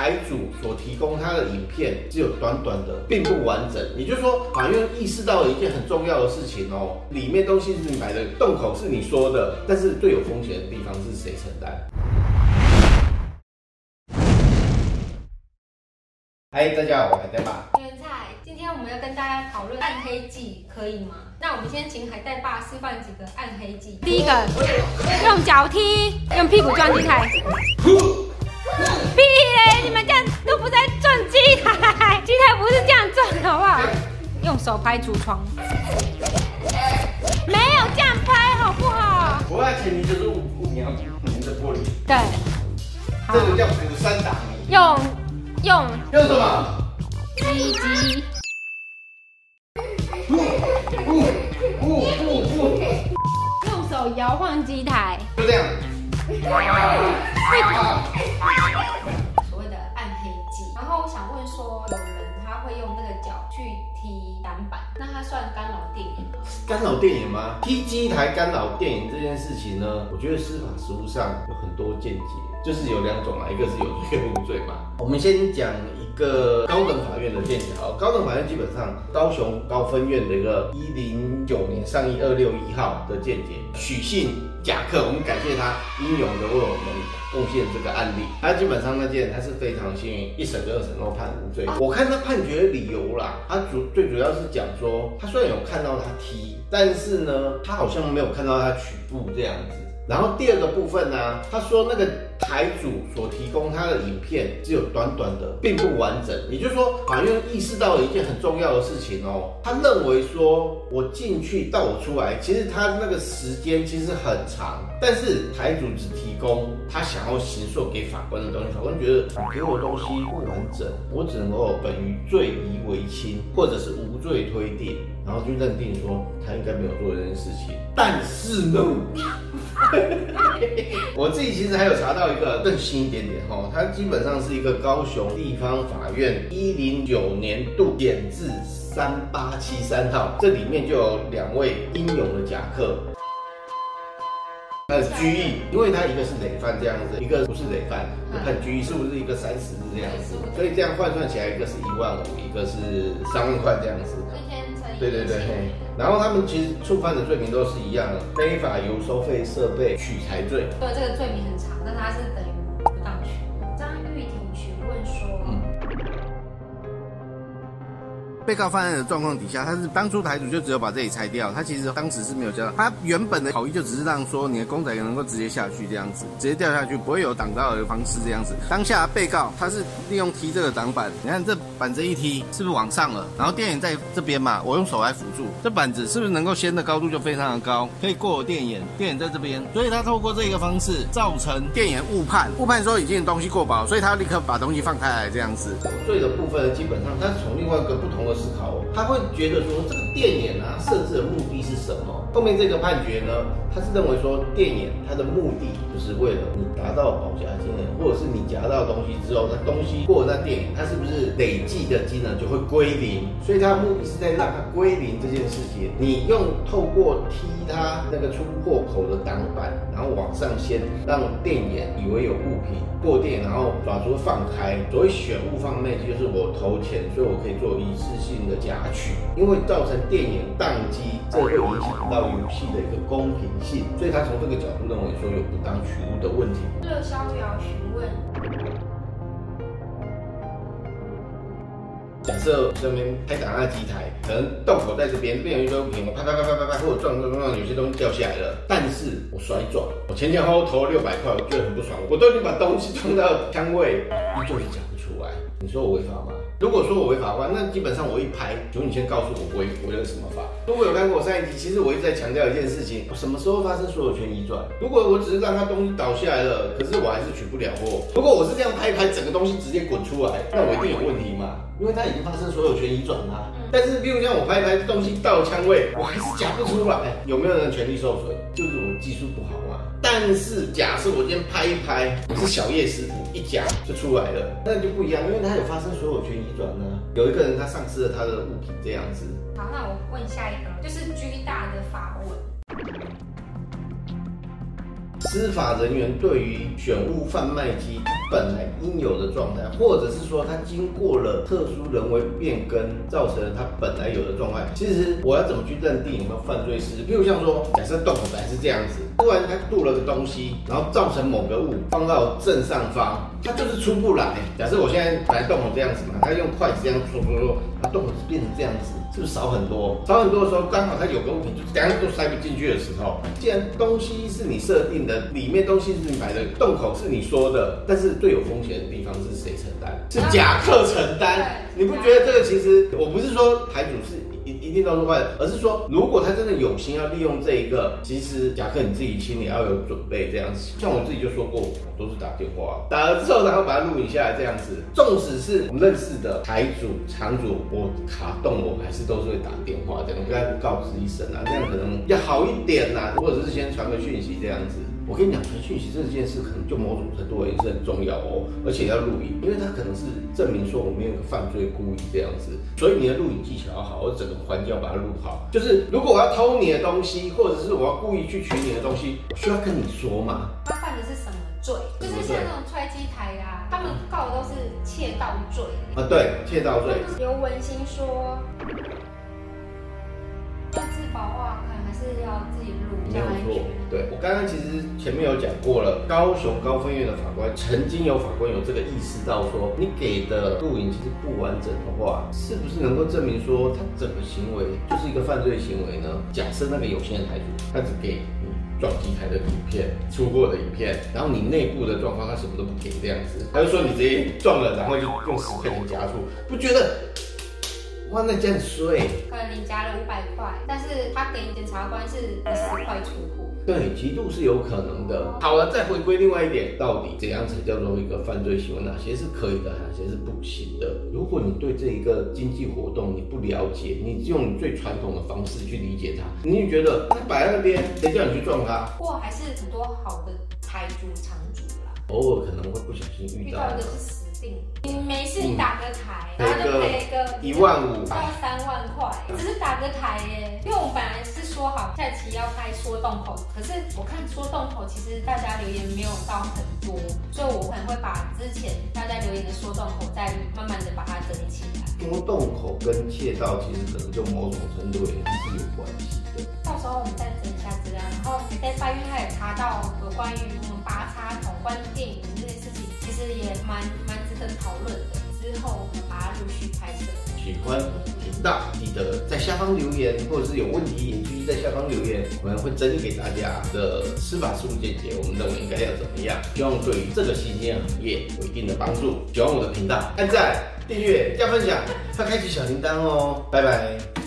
台主所提供他的影片只有短短的，并不完整。也就是说，法院意识到了一件很重要的事情哦，里面东西是你买的，洞口是你说的，但是最有风险的地方是谁承担？嗨，大家好，我海带爸。原菜，今天我们要跟大家讨论暗黑技，可以吗？那我们先请海带爸示范几个暗黑技。第一个，用脚踢，用屁股撞地台。屁嘞！你们这样都不在撞机台，机台不是这样撞的，好不好？用手拍橱窗，没有这样拍，好不好？我要前提就是你要粘着玻璃，对，这个叫鼓山打你。用用用什么？鸡鸡，不不不不不，用手摇晃机台。就这样。我想问说，有人他会用那个脚去踢单板，那他算干扰电影吗？干扰电影吗？踢机台干扰电影这件事情呢，我觉得司法实务上有很多见解，就是有两种嘛，一个是有罪无罪嘛。我们先讲一个高等法院的见解啊，高等法院基本上高雄高分院的一个一零九年上议二六一号的见解，许姓甲克，我们感谢他英勇的为我们贡献这个案例。他基本上那件他是非常幸运，一审跟二审都判无罪。我看他判决理由啦，他主最主要是讲说，他虽然有看到他踢，但是呢，他好像没有看到他取步这样子。然后第二个部分呢，他说那个台主所提供他的影片只有短短的，并不完整。也就是说，法院意识到了一件很重要的事情哦，他认为说我进去到我出来，其实他那个时间其实很长，但是台主只提供他想要行诉给法官的东西，法官觉得你给我东西不完整，我只能够本于罪疑为轻，或者是无罪推定，然后就认定说他应该没有做这件事情。但是呢？我自己其实还有查到一个更新一点点哈，它基本上是一个高雄地方法院一零九年度检字三八七三号，这里面就有两位英勇的甲克。呃，拘役，因为他一个是累犯这样子，一个不是累犯，判拘役是不是一个三十日这样子？所以这样换算起来，一个是一万五，一个是三万块这样子。对对对，然后他们其实触犯的罪名都是一样的，非法由收费设备取财罪。对，这个罪名很长，但它是等于不当取。张玉婷询问说，被告犯案的状况底下，他是当初台主就只有把这里拆掉，他其实当时是没有交代，他原本的考虑就只是让说你的公仔能够直接下去这样子，直接掉下去，不会有挡到的方式这样子。当下被告他是利用踢这个挡板，你看这板子一踢是不是往上了？然后电眼在这边嘛，我用手来辅助，这板子是不是能够掀的高度就非常的高，可以过我电眼，电眼在这边，所以他透过这个方式造成电眼误判，误判说已经东西过薄，所以他立刻把东西放开来这样子。罪的部分，基本上但是从另外一个不同的思考，他会觉得说这个电眼啊设置的目的是什么？后面这个判决呢，他是认为说电眼它的目的就是为了你达到保夹金额，或者是你夹到东西之后，那东西过那电眼，它是不是累计的金额就会归零？所以它的目的是在让它归零这件事情。你用透过踢它那个出破口的挡板，然后往上掀，让电眼以为有物品过电，然后爪足放开。所谓选物放内，就是我投钱，所以我可以做一次性的夹取，因为造成电眼宕机，这会影响到游戏的一个公平性，所以他从这个角度认为说有不当取物的问题。热逍遥询问，假设这边开打那机台，可能洞口在这边，这边有一堆物品，我啪啪啪啪啪啪，或者撞撞撞撞，有些东西掉下来了，但是我甩撞，我前前后后投了六百块，我觉得很不爽，我都已经把东西撞到枪位，依旧是讲不出来，你说我违法吗？如果说我违法的话，那基本上我一拍，求你先告诉我违违了什么法。如果有看过我上一集，其实我一直在强调一件事情：我什么时候发生所有权移转？如果我只是让他东西倒下来了，可是我还是取不了货。如果我是这样拍一拍，整个东西直接滚出来，那我一定有问题嘛？因为它已经发生所有权移转啦。但是，比如像我拍一拍东西到了枪位，我还是夹不出来，有没有人权利受损？就是我技术不好嘛。但是假设我今天拍一拍，是小叶师傅，一夹就出来了，那就不一样，因为他有发生所有权移转呢。有一个人他丧失了他的物品这样子，好，那我问下一个，就是巨大的发问。司法人员对于选物贩卖机本来应有的状态，或者是说它经过了特殊人为变更，造成了它本来有的状态。其实我要怎么去认定有没有犯罪事实？比如像说，假设洞口本来是这样子，突然它镀了个东西，然后造成某个物放到正上方，它就是出不来。假设我现在本来洞口这样子嘛，它用筷子这样戳戳戳，它洞口是变成这样子。是不是少很多？少很多的时候，刚好它有个物品就两样都塞不进去的时候，既然东西是你设定的，里面东西是你买的，洞口是你说的，但是最有风险的地方是谁承担？是甲客承担。你不觉得这个其实，我不是说台主是。一定都是坏的，而是说，如果他真的有心要利用这一个，其实贾克你自己心里要有准备，这样子。像我自己就说过，我都是打电话，打了之后然后把它录影下来，这样子。纵使是我们认识的台主、场主，我卡动我还是都是会打电话，这样跟他告知一声啊，这样可能要好一点呐，或者是先传个讯息这样子。我跟你讲，传讯息这件事可能就某种程度也是很重要哦，而且要录影，因为他可能是证明说我们有个犯罪故意这样子，所以你的录影技巧要好，我整个环境要把它录好。就是如果我要偷你的东西，或者是我要故意去取你的东西，需要跟你说吗？他犯的是什么罪？就是像那种踹机台啊，他们告的都是窃盗罪啊，对，窃盗罪。刘文新说。要自己录比较安全。对我刚刚其实前面有讲过了，高雄高分院的法官曾经有法官有这个意识到说，你给的录影其实不完整的话，是不是能够证明说他整个行为就是一个犯罪行为呢？假设那个有限的台主，他只给你撞击台的影片、出过的影片，然后你内部的状况他什么都不给这样子，他就说你直接撞了，然后就用十块钱加速，不觉得？哇，那这样衰，可能你加了五百块，但是他给检察官是十块出货，对，极度是有可能的。好了，再回归另外一点，到底怎样才叫做一个犯罪行为？哪些是可以的，哪些是不行的？如果你对这一个经济活动你不了解，你用你最传统的方式去理解它，你就觉得它摆在那边，谁叫你去撞他？或还是很多好的台主、场主啦，偶尔可能会不小心遇到。你没事，你打个台，然后就赔个一万五到三万块，只是打个台耶。因为我们本来是说好下期要拍说洞口，可是我看说洞口其实大家留言没有到很多，所以我可能会把之前大家留言的说洞口再慢慢的把它整理起来。说洞口跟窃盗其实可能就某种程度也是有关系的。到时候我们再整一下资料，然后在八月他也查到有关于我们拔插筒关电影这件事情，其实也蛮蛮。讨论的之后，我们把它陆续拍摄。喜欢频道，记得在下方留言，或者是有问题也继续在下方留言，我们会整理给大家的司法事务见解，我们认为应该要怎么样？希望对于这个新鲜行业有一定的帮助。喜欢我的频道，按赞、订阅、加分享，要开启小铃铛哦。拜拜。